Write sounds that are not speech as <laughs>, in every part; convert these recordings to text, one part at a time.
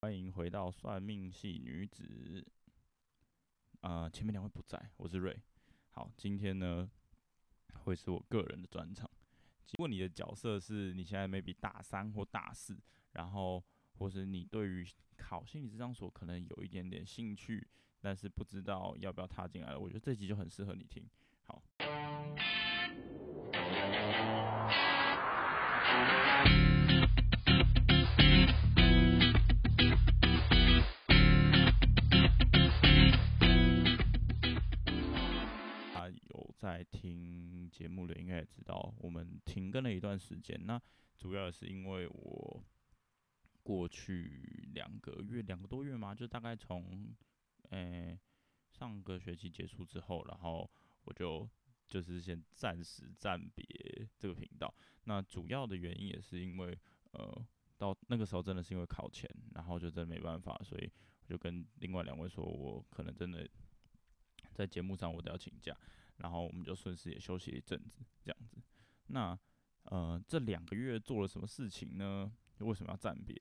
欢迎回到算命系女子。呃，前面两位不在，我是瑞。好，今天呢会是我个人的专场。如果你的角色是你现在 maybe 大三或大四，然后或是你对于考心理咨商所可能有一点点兴趣，但是不知道要不要踏进来，我觉得这集就很适合你听。好。在听节目的，应该也知道我们停更了一段时间。那主要是因为我过去两个月、两个多月嘛，就大概从诶、上个学期结束之后，然后我就。就是先暂时暂别这个频道，那主要的原因也是因为，呃，到那个时候真的是因为考前，然后就真没办法，所以我就跟另外两位说，我可能真的在节目上我都要请假，然后我们就顺势也休息一阵子，这样子。那呃，这两个月做了什么事情呢？为什么要暂别？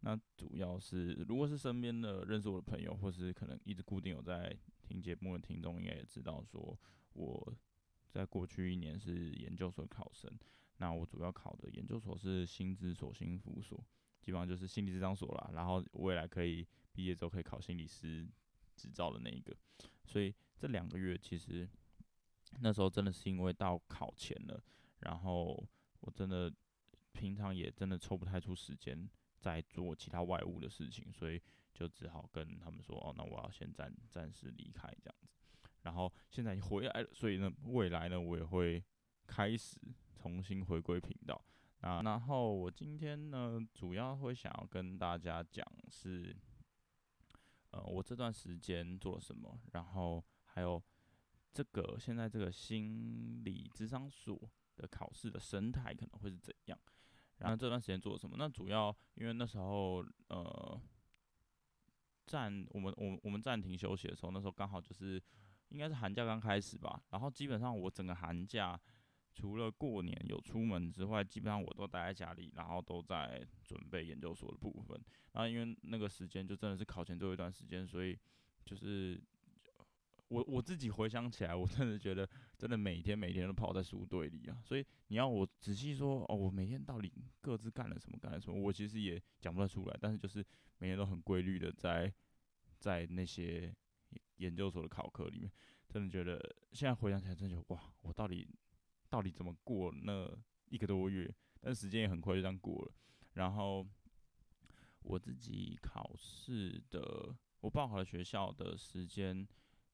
那主要是如果是身边的认识我的朋友，或是可能一直固定有在听节目的听众，应该也知道说我。在过去一年是研究所考生，那我主要考的研究所是心咨所、心辅所，基本上就是心理咨商所啦。然后未来可以毕业之后可以考心理师执照的那一个。所以这两个月其实那时候真的是因为到考前了，然后我真的平常也真的抽不太出时间在做其他外务的事情，所以就只好跟他们说：“哦，那我要先暂暂时离开这样子。”然后现在回来了，所以呢，未来呢，我也会开始重新回归频道。啊，然后我今天呢，主要会想要跟大家讲是，呃，我这段时间做了什么，然后还有这个现在这个心理智商所的考试的生态可能会是怎样。然后这段时间做了什么？那主要因为那时候呃，暂我们我我们暂停休息的时候，那时候刚好就是。应该是寒假刚开始吧，然后基本上我整个寒假除了过年有出门之外，基本上我都待在家里，然后都在准备研究所的部分。然后因为那个时间就真的是考前最后一段时间，所以就是我我自己回想起来，我真的觉得真的每天每天都泡在书堆里啊。所以你要我仔细说哦，我每天到底各自干了什么干了什么，我其实也讲不太出来。但是就是每天都很规律的在在那些。研究所的考课里面，真的觉得现在回想起来，真的觉得哇，我到底到底怎么过那一个多月？但时间也很快就这样过了。然后我自己考试的，我报考的学校的时间，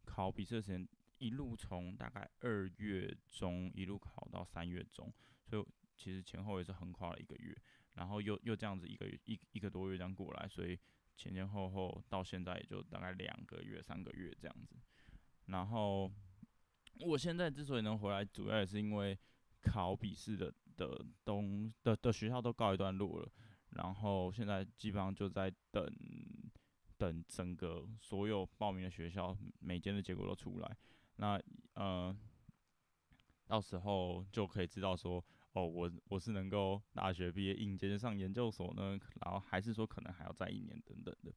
考笔试的时间一路从大概二月中一路考到三月中，所以其实前后也是横跨了一个月。然后又又这样子一个月一一个多月这样过来，所以。前前后后到现在也就大概两个月、三个月这样子。然后我现在之所以能回来，主要也是因为考笔试的的东的的学校都告一段落了。然后现在基本上就在等等整个所有报名的学校每间的结果都出来。那呃，到时候就可以知道说。哦，我我是能够大学毕业应届上研究所呢，然后还是说可能还要再一年等等的。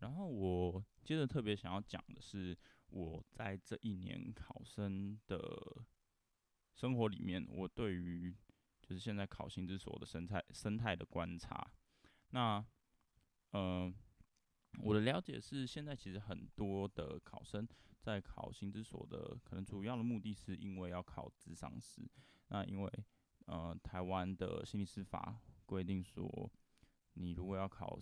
然后我接着特别想要讲的是，我在这一年考生的生活里面，我对于就是现在考心之所的生态生态的观察。那。呃我的了解是，现在其实很多的考生在考心咨所的，可能主要的目的是因为要考智商师。那因为呃，台湾的心理师法规定说，你如果要考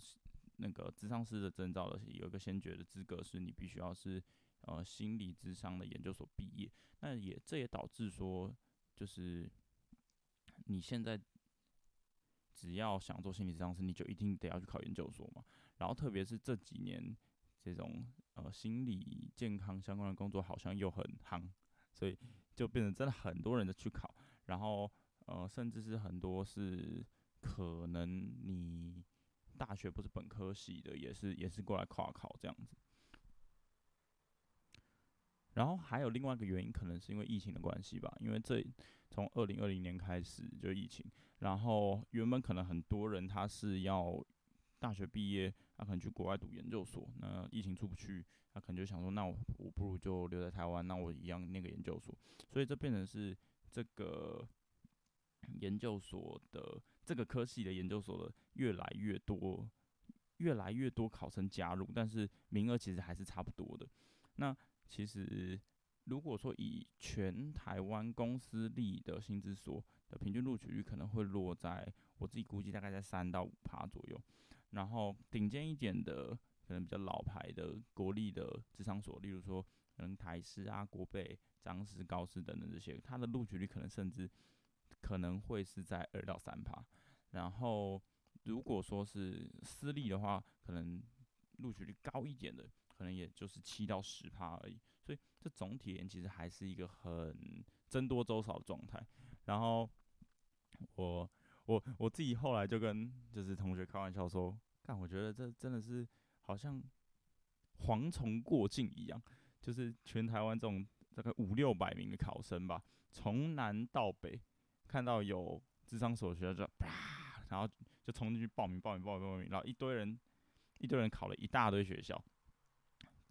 那个智商师的证照的，有一个先决的资格是你必须要是呃心理智商的研究所毕业。那也这也导致说，就是你现在。只要想做心理咨商师，你就一定得要去考研究所嘛。然后特别是这几年，这种呃心理健康相关的工作好像又很夯，所以就变成真的很多人的去考。然后呃，甚至是很多是可能你大学不是本科系的，也是也是过来跨考这样子。然后还有另外一个原因，可能是因为疫情的关系吧。因为这从二零二零年开始就疫情，然后原本可能很多人他是要大学毕业，他可能去国外读研究所，那疫情出不去，他可能就想说，那我我不如就留在台湾，那我一样那个研究所，所以这变成是这个研究所的这个科系的研究所的越来越多，越来越多考生加入，但是名额其实还是差不多的。那其实如果说以全台湾公司立的薪资所的平均录取率，可能会落在我自己估计大概在三到五趴左右。然后顶尖一点的，可能比较老牌的国立的智商所，例如说可能台师啊、国北、彰师、高师等等这些，它的录取率可能甚至可能会是在二到三趴。然后如果说是私立的话，可能录取率高一点的，可能也就是七到十趴而已。所以这总体而言，其实还是一个很僧多粥少的状态。然后我。我我自己后来就跟就是同学开玩笑说，看我觉得这真的是好像蝗虫过境一样，就是全台湾这种大概五六百名的考生吧，从南到北看到有智商所学校就啪，然后就冲进去报名报名报名报名，然后一堆人一堆人考了一大堆学校，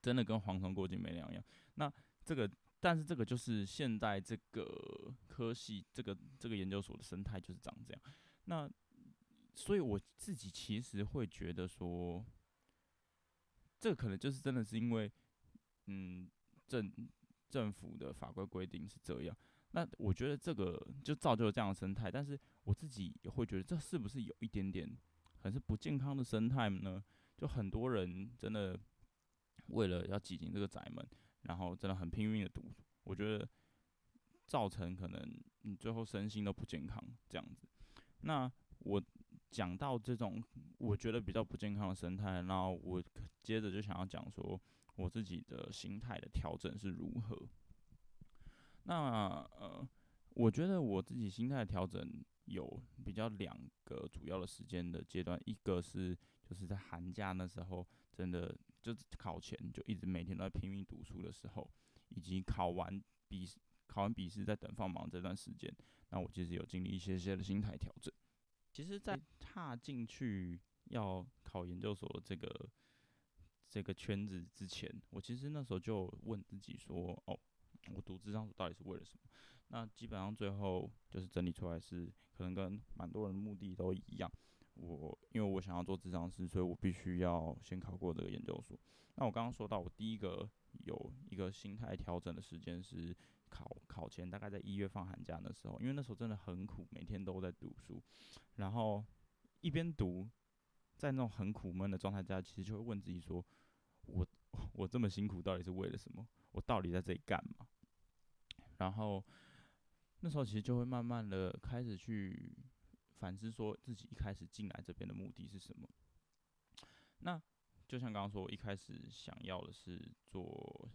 真的跟蝗虫过境没两样。那这个。但是这个就是现在这个科系，这个这个研究所的生态就是长这样。那所以我自己其实会觉得说，这可能就是真的是因为，嗯，政政府的法规规定是这样。那我觉得这个就造就了这样的生态。但是我自己也会觉得，这是不是有一点点很是不健康的生态呢？就很多人真的为了要挤进这个窄门。然后真的很拼命的读，我觉得造成可能你最后身心都不健康这样子。那我讲到这种我觉得比较不健康的生态，那我接着就想要讲说我自己的心态的调整是如何。那呃，我觉得我自己心态的调整有比较两个主要的时间的阶段，一个是就是在寒假那时候真的。就考前就一直每天都在拼命读书的时候，以及考完笔试、考完笔试在等放榜这段时间，那我其实有经历一些些的心态调整。其实，在踏进去要考研究所这个这个圈子之前，我其实那时候就问自己说：“哦，我读咨商所到底是为了什么？”那基本上最后就是整理出来是，可能跟蛮多人目的都一样。我因为我想要做智商师，所以我必须要先考过这个研究所。那我刚刚说到，我第一个有一个心态调整的时间是考考前，大概在一月放寒假的时候，因为那时候真的很苦，每天都在读书，然后一边读，在那种很苦闷的状态下，其实就会问自己说：我 <laughs> 我这么辛苦到底是为了什么？我到底在这里干嘛？然后那时候其实就会慢慢的开始去。反思说自己一开始进来这边的目的是什么？那就像刚刚说，我一开始想要的是做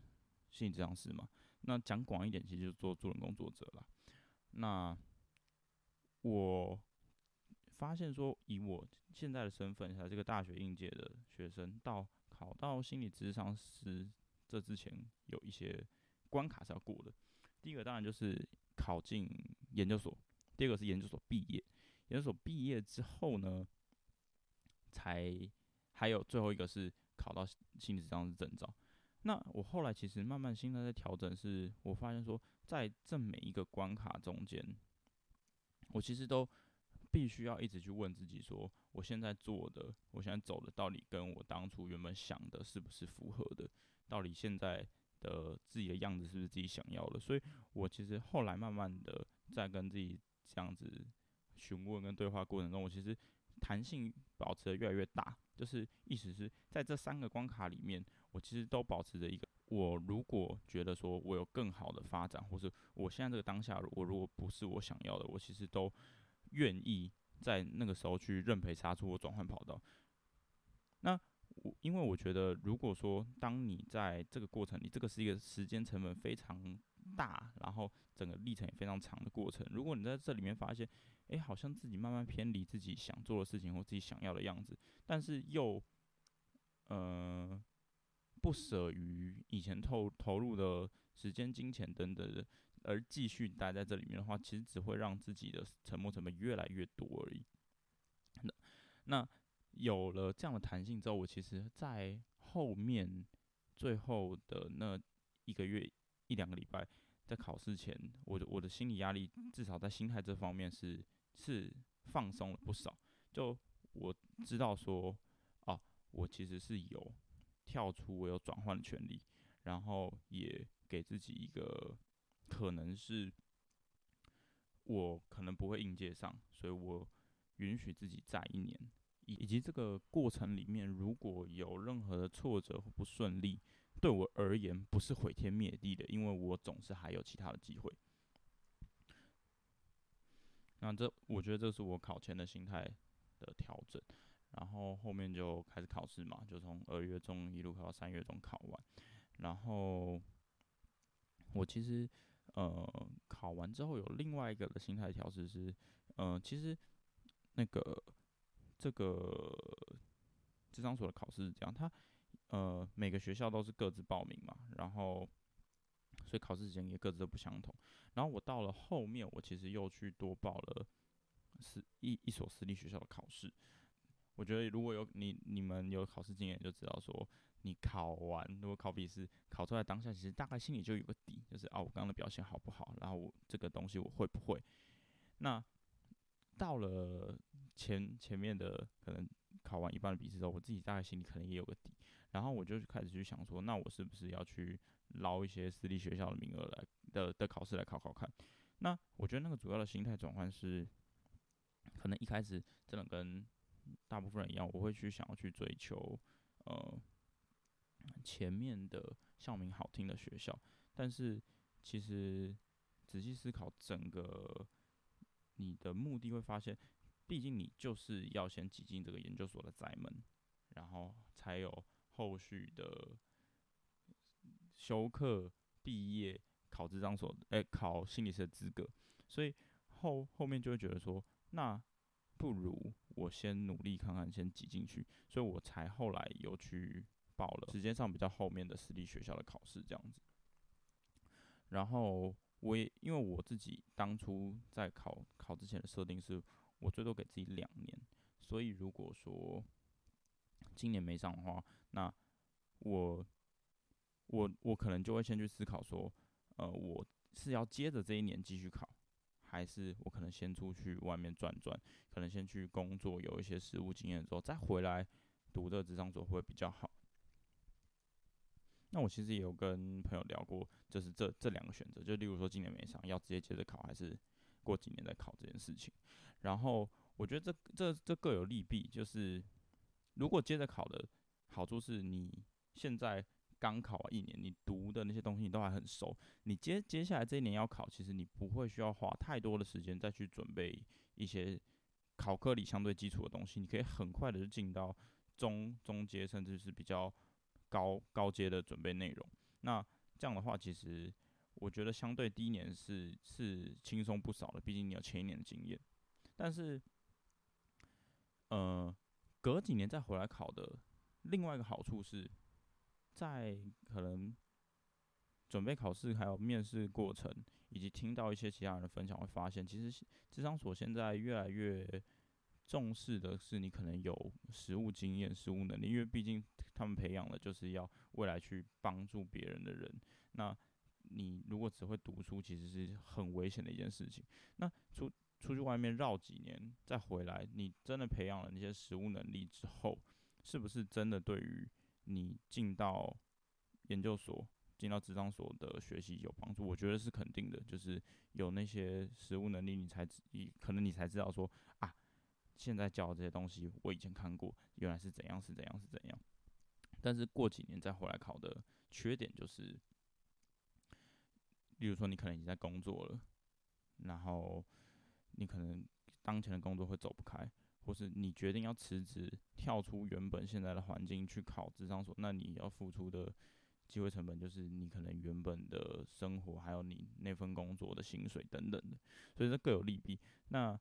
心理咨商师嘛。那讲广一点，其实就是做助人工作者啦。那我发现说，以我现在的身份，还这个大学应届的学生，到考到心理咨商师这之前，有一些关卡是要过的。第一个当然就是考进研究所，第二个是研究所毕业。研究所毕业之后呢，才还有最后一个是考到心理咨商师证照。那我后来其实慢慢心态在调整，是我发现说，在这每一个关卡中间，我其实都必须要一直去问自己说，我现在做的，我现在走的，到底跟我当初原本想的是不是符合的？到底现在的自己的样子是不是自己想要的？所以我其实后来慢慢的在跟自己这样子。询问跟对话过程中，我其实弹性保持得越来越大，就是意思是在这三个关卡里面，我其实都保持着一个，我如果觉得说我有更好的发展，或是我现在这个当下，我如果不是我想要的，我其实都愿意在那个时候去认赔杀出，我转换跑道。那我因为我觉得，如果说当你在这个过程里，这个是一个时间成本非常大，然后整个历程也非常长的过程，如果你在这里面发现，诶、欸，好像自己慢慢偏离自己想做的事情或自己想要的样子，但是又，呃，不舍于以前投投入的时间、金钱等等的，而继续待在这里面的话，其实只会让自己的沉没成本越来越多而已。那那有了这样的弹性之后，我其实在后面最后的那一个月一两个礼拜，在考试前，我的我的心理压力至少在心态这方面是是放松了不少。就我知道说，啊，我其实是有跳出我有转换的权利，然后也给自己一个可能是我可能不会应届上，所以我允许自己再一年。以及这个过程里面，如果有任何的挫折或不顺利，对我而言不是毁天灭地的，因为我总是还有其他的机会。那这我觉得这是我考前的心态的调整，然后后面就开始考试嘛，就从二月中一路考到三月中考完，然后我其实呃考完之后有另外一个的心态调试是，呃其实那个。这个智商所的考试是这样，它呃每个学校都是各自报名嘛，然后所以考试时间也各自都不相同。然后我到了后面，我其实又去多报了私一一所私立学校的考试。我觉得如果有你你们有考试经验，就知道说你考完如果考笔试考出来当下，其实大概心里就有个底，就是啊我刚刚的表现好不好，然后我这个东西我会不会。那到了前前面的可能考完一半的笔试之后，我自己大概心里可能也有个底，然后我就开始去想说，那我是不是要去捞一些私立学校的名额来的的考试来考考看？那我觉得那个主要的心态转换是，可能一开始真的跟大部分人一样，我会去想要去追求呃前面的校名好听的学校，但是其实仔细思考整个。你的目的会发现，毕竟你就是要先挤进这个研究所的宅门，然后才有后续的修课、毕业、考咨商所，哎、考心理师的资格。所以后后面就会觉得说，那不如我先努力看看，先挤进去。所以我才后来有去报了时间上比较后面的私立学校的考试，这样子。然后。我也因为我自己当初在考考之前的设定是，我最多给自己两年，所以如果说今年没上的话，那我我我可能就会先去思考说，呃，我是要接着这一年继续考，还是我可能先出去外面转转，可能先去工作，有一些实务经验之后再回来读这个咨商所会比较好。那我其实也有跟朋友聊过，就是这这两个选择，就例如说今年没上，要直接接着考，还是过几年再考这件事情。然后我觉得这这这各有利弊，就是如果接着考的好处是你现在刚考完一年，你读的那些东西你都还很熟，你接接下来这一年要考，其实你不会需要花太多的时间再去准备一些考科里相对基础的东西，你可以很快的就进到中中阶，甚至是比较。高高阶的准备内容，那这样的话，其实我觉得相对第一年是是轻松不少的，毕竟你有前一年的经验。但是，呃，隔几年再回来考的另外一个好处是，在可能准备考试还有面试过程，以及听到一些其他人的分享，会发现其实智商所现在越来越。重视的是你可能有实务经验、实务能力，因为毕竟他们培养的就是要未来去帮助别人的人。那你如果只会读书，其实是很危险的一件事情。那出出去外面绕几年再回来，你真的培养了那些实务能力之后，是不是真的对于你进到研究所、进到咨商所的学习有帮助？我觉得是肯定的，就是有那些实务能力，你才你可能你才知道说啊。现在教的这些东西，我以前看过，原来是怎样，是怎样，是怎样。但是过几年再回来考的缺点就是，例如说你可能已经在工作了，然后你可能当前的工作会走不开，或是你决定要辞职，跳出原本现在的环境去考智商所，那你要付出的机会成本就是你可能原本的生活，还有你那份工作的薪水等等的，所以这各有利弊。那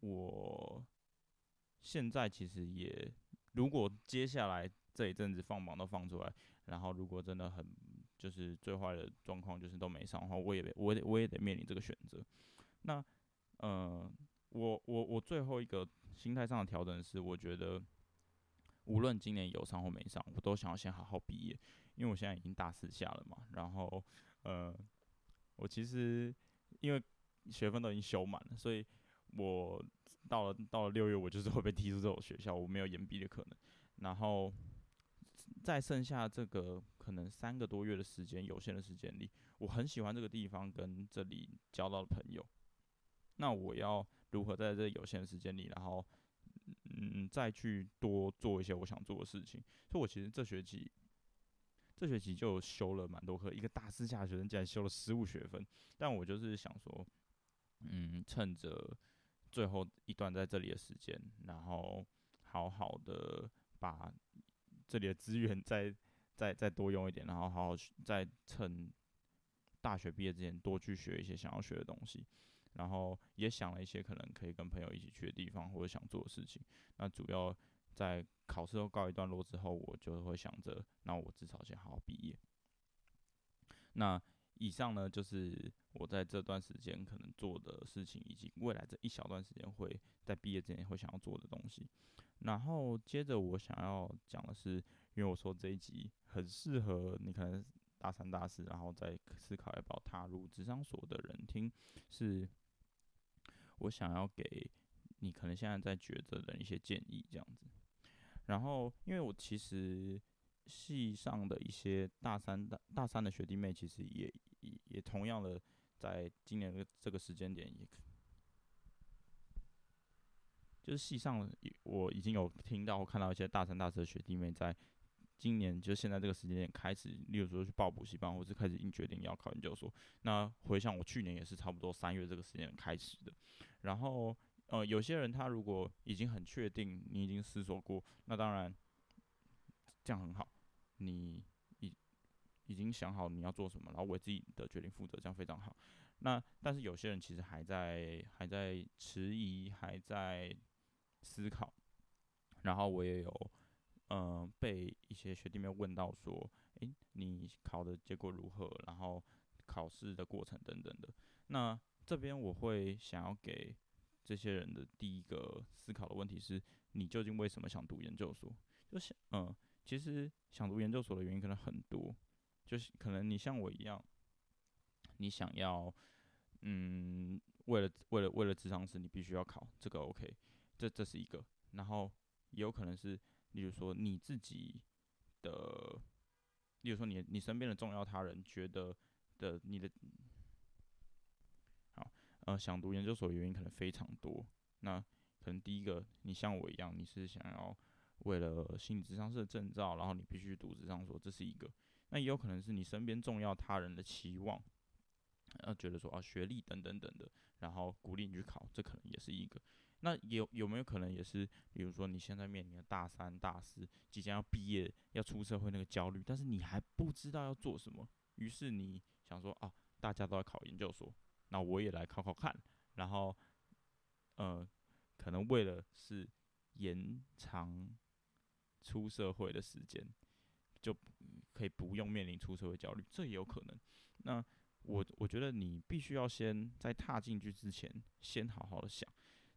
我现在其实也，如果接下来这一阵子放榜都放出来，然后如果真的很就是最坏的状况就是都没上的话，我也我也我也得面临这个选择。那嗯、呃，我我我最后一个心态上的调整是，我觉得无论今年有上或没上，我都想要先好好毕业，因为我现在已经大四下了嘛。然后，呃，我其实因为学分都已经修满了，所以我到了到了六月，我就是会被踢出这种学校，我没有延毕的可能。然后，在剩下这个可能三个多月的时间，有限的时间里，我很喜欢这个地方跟这里交到的朋友。那我要如何在这有限的时间里，然后，嗯，再去多做一些我想做的事情？所以，我其实这学期，这学期就修了蛮多课，一个大四下的学生竟然修了十五学分。但我就是想说，嗯，趁着最后一段在这里的时间，然后好好的把这里的资源 <laughs> 再再再多用一点，然后好好去再趁大学毕业之前多去学一些想要学的东西。然后也想了一些可能可以跟朋友一起去的地方，或者想做的事情。那主要在考试都告一段落之后，我就会想着，那我至少先好好毕业。那以上呢，就是我在这段时间可能做的事情，以及未来这一小段时间会在毕业之前会想要做的东西。然后接着我想要讲的是，因为我说这一集很适合你可能大三、大四，然后再思考要不要踏入职场所的人听，是。我想要给你可能现在在抉择的一些建议，这样子。然后，因为我其实系上的一些大三、大大三的学弟妹，其实也也同样的，在今年的这个时间点，也就是系上我已经有听到、看到一些大三、大四的学弟妹，在今年就现在这个时间点开始，例如说去报补习班，或是开始已经决定要考研究所。那回想我去年也是差不多三月这个时间点开始的。然后，呃，有些人他如果已经很确定，你已经思索过，那当然这样很好，你已已经想好你要做什么，然后为自己的决定负责，这样非常好。那但是有些人其实还在还在迟疑，还在思考。然后我也有，呃，被一些学弟妹问到说，诶，你考的结果如何？然后考试的过程等等的。那这边我会想要给这些人的第一个思考的问题是：你究竟为什么想读研究所？就是嗯，其实想读研究所的原因可能很多，就是可能你像我一样，你想要嗯，为了为了为了智商师，你必须要考这个 OK，这这是一个。然后也有可能是，例如说你自己的，例如说你你身边的重要他人觉得的你的。好呃，想读研究所的原因可能非常多。那可能第一个，你像我一样，你是想要为了心理智商师的证照，然后你必须读咨商所，这是一个。那也有可能是你身边重要他人的期望，呃，觉得说啊学历等等等的，然后鼓励你去考，这可能也是一个。那有有没有可能也是，比如说你现在面临的大三、大四，即将要毕业、要出社会那个焦虑，但是你还不知道要做什么，于是你想说啊，大家都在考研究所。那我也来考考看，然后，呃，可能为了是延长出社会的时间，就可以不用面临出社会焦虑，这也有可能。那我我觉得你必须要先在踏进去之前，先好好的想。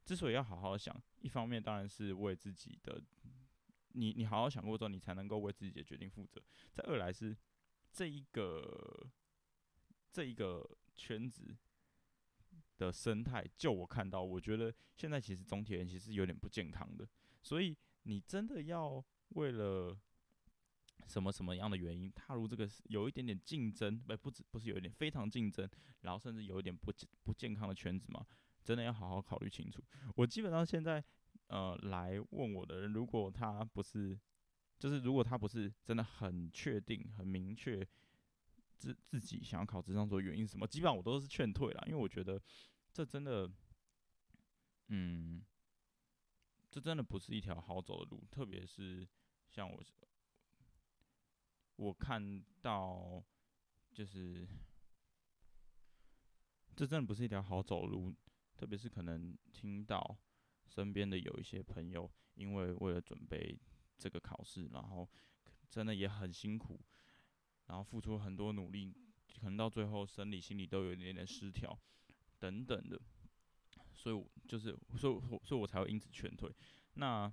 之所以要好好想，一方面当然是为自己的，你你好好想过之后，你才能够为自己的决定负责。再二来是这一个这一个圈子。的生态，就我看到，我觉得现在其实总体而言其实有点不健康的。所以你真的要为了什么什么样的原因踏入这个有一点点竞争，不不止不是有一点非常竞争，然后甚至有一点不不健康的圈子吗？真的要好好考虑清楚。我基本上现在呃来问我的人，如果他不是，就是如果他不是真的很确定、很明确。自自己想要考咨商所的原因是什么？基本上我都是劝退啦，因为我觉得这真的，嗯，这真的不是一条好走的路。特别是像我，我看到就是这真的不是一条好走路。特别是可能听到身边的有一些朋友，因为为了准备这个考试，然后真的也很辛苦。然后付出很多努力，可能到最后生理、心理都有一点点失调，等等的，所以我就是，所以，所以我才会因此劝退。那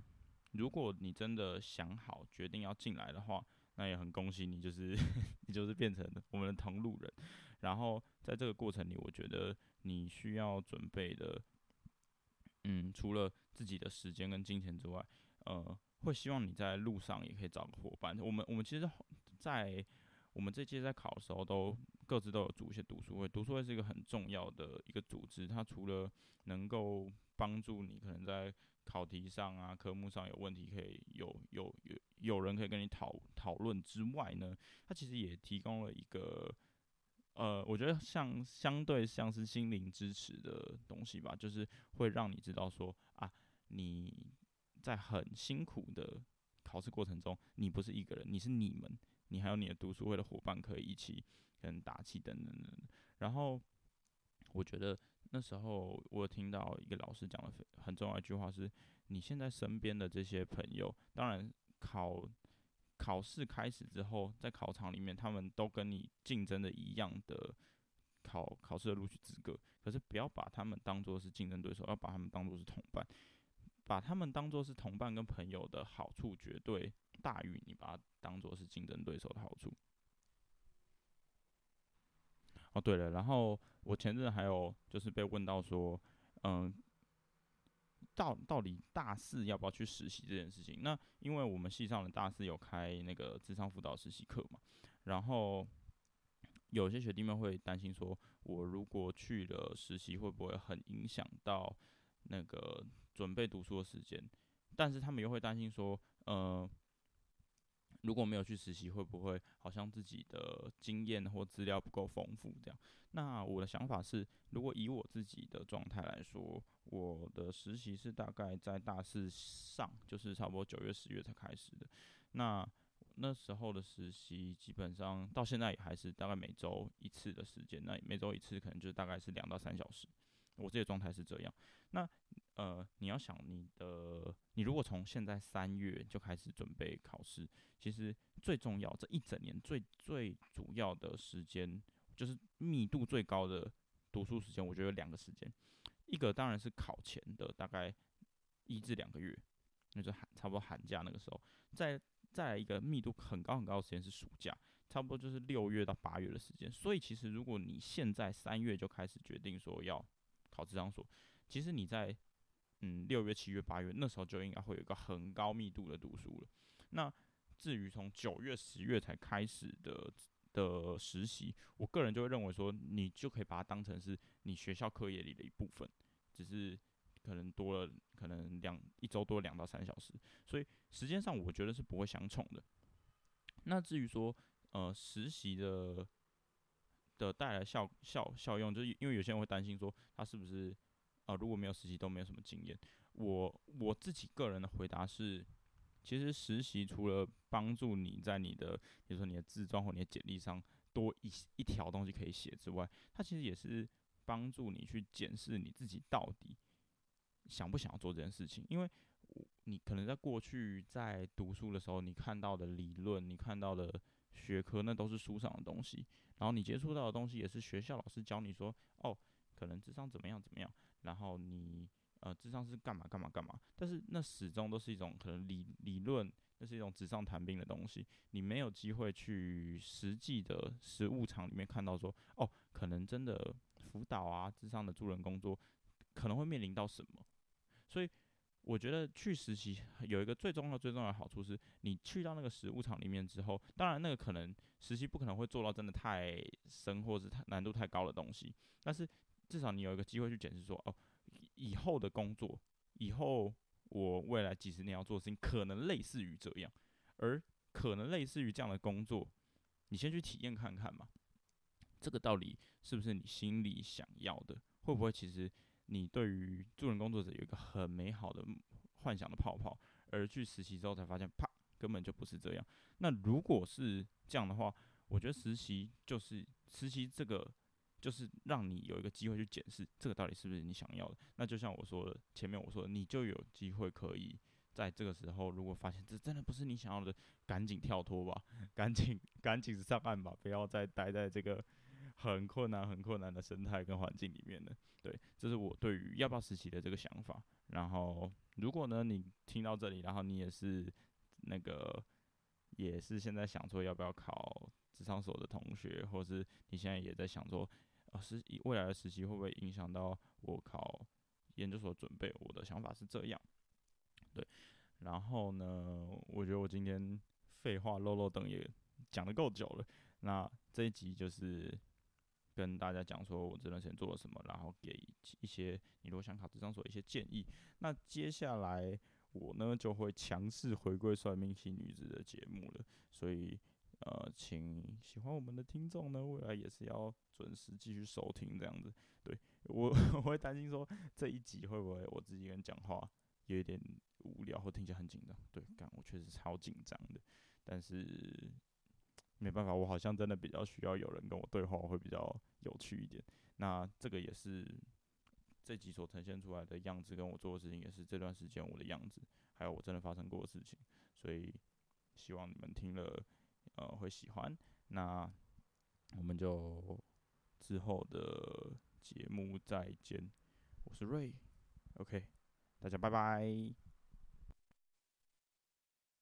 如果你真的想好决定要进来的话，那也很恭喜你，就是 <laughs> 你就是变成我们的同路人。然后在这个过程里，我觉得你需要准备的，嗯，除了自己的时间跟金钱之外，呃，会希望你在路上也可以找个伙伴。我们我们其实，在我们这届在考的时候，都各自都有组一些读书会。读书会是一个很重要的一个组织，它除了能够帮助你可能在考题上啊、科目上有问题，可以有有有有人可以跟你讨讨论之外呢，它其实也提供了一个，呃，我觉得像相对像是心灵支持的东西吧，就是会让你知道说啊，你在很辛苦的考试过程中，你不是一个人，你是你们，你还有你的读书会的伙伴可以一起跟打气等等等等。然后我觉得。那时候我有听到一个老师讲的很重要一句话是：你现在身边的这些朋友，当然考考试开始之后，在考场里面，他们都跟你竞争的一样的考考试的录取资格，可是不要把他们当做是竞争对手，要把他们当做是同伴，把他们当做是同伴跟朋友的好处，绝对大于你把它当做是竞争对手的好处。哦，对了，然后我前阵还有就是被问到说，嗯，到到底大四要不要去实习这件事情？那因为我们系上的大四有开那个智商辅导实习课嘛，然后有些学弟们会担心说，我如果去了实习会不会很影响到那个准备读书的时间？但是他们又会担心说，嗯。如果没有去实习，会不会好像自己的经验或资料不够丰富？这样，那我的想法是，如果以我自己的状态来说，我的实习是大概在大四上，就是差不多九月、十月才开始的。那那时候的实习基本上到现在也还是大概每周一次的时间，那每周一次可能就大概是两到三小时。我这个状态是这样。那呃，你要想你的，你如果从现在三月就开始准备考试，其实最重要这一整年最最主要的时间，就是密度最高的读书时间，我觉得有两个时间，一个当然是考前的大概一至两个月，那就寒差不多寒假那个时候，再再来一个密度很高很高的时间是暑假，差不多就是六月到八月的时间。所以其实如果你现在三月就开始决定说要考咨商所，其实你在嗯，六月、七月、八月那时候就应该会有一个很高密度的读书了。那至于从九月、十月才开始的的实习，我个人就会认为说，你就可以把它当成是你学校课业里的一部分，只是可能多了，可能两一周多两到三小时，所以时间上我觉得是不会相冲的。那至于说，呃，实习的的带来效效效用，就是因为有些人会担心说，他是不是？啊，如果没有实习，都没有什么经验。我我自己个人的回答是，其实实习除了帮助你在你的，比如说你的自传或你的简历上多一一条东西可以写之外，它其实也是帮助你去检视你自己到底想不想要做这件事情。因为你可能在过去在读书的时候，你看到的理论，你看到的学科，那都是书上的东西，然后你接触到的东西也是学校老师教你说，哦，可能智商怎么样怎么样。然后你呃，智商是干嘛干嘛干嘛？但是那始终都是一种可能理理论，那是一种纸上谈兵的东西。你没有机会去实际的实务场里面看到说，哦，可能真的辅导啊，智商的助人工作可能会面临到什么。所以我觉得去实习有一个最重要最重要的好处是，你去到那个实务场里面之后，当然那个可能实习不可能会做到真的太深或是太难度太高的东西，但是。至少你有一个机会去检视说，哦，以后的工作，以后我未来几十年要做的事情，可能类似于这样，而可能类似于这样的工作，你先去体验看看嘛。这个到底是不是你心里想要的？会不会其实你对于助人工作者有一个很美好的幻想的泡泡，而去实习之后才发现，啪，根本就不是这样。那如果是这样的话，我觉得实习就是实习这个。就是让你有一个机会去检视这个到底是不是你想要的。那就像我说的，前面我说的，你就有机会可以在这个时候，如果发现这真的不是你想要的，赶紧跳脱吧，赶紧赶紧上岸吧，不要再待在这个很困难、很困难的生态跟环境里面了。对，这是我对于要不要实习的这个想法。然后如果呢你听到这里，然后你也是那个也是现在想说要不要考职场所的同学，或是你现在也在想说，呃，实习未来的实习会不会影响到我考研究所准备？我的想法是这样，对。然后呢，我觉得我今天废话漏漏等也讲得够久了，那这一集就是跟大家讲说我这段时间做了什么，然后给一些你如果想考职场所一些建议。那接下来我呢就会强势回归算命系女子的节目了，所以呃，请喜欢我们的听众呢，未来也是要准时继续收听这样子。对，我 <laughs> 我会担心说这一集会不会我自己一个人讲话有一点无聊或听起来很紧张，对，干我确实超紧张的，但是没办法，我好像真的比较需要有人跟我对话，会比较有趣一点。那这个也是这集所呈现出来的样子，跟我做的事情也是这段时间我的样子，还有我真的发生过的事情，所以希望你们听了呃会喜欢。那我们就之后的节目再见，我是瑞，OK，。大家拜拜。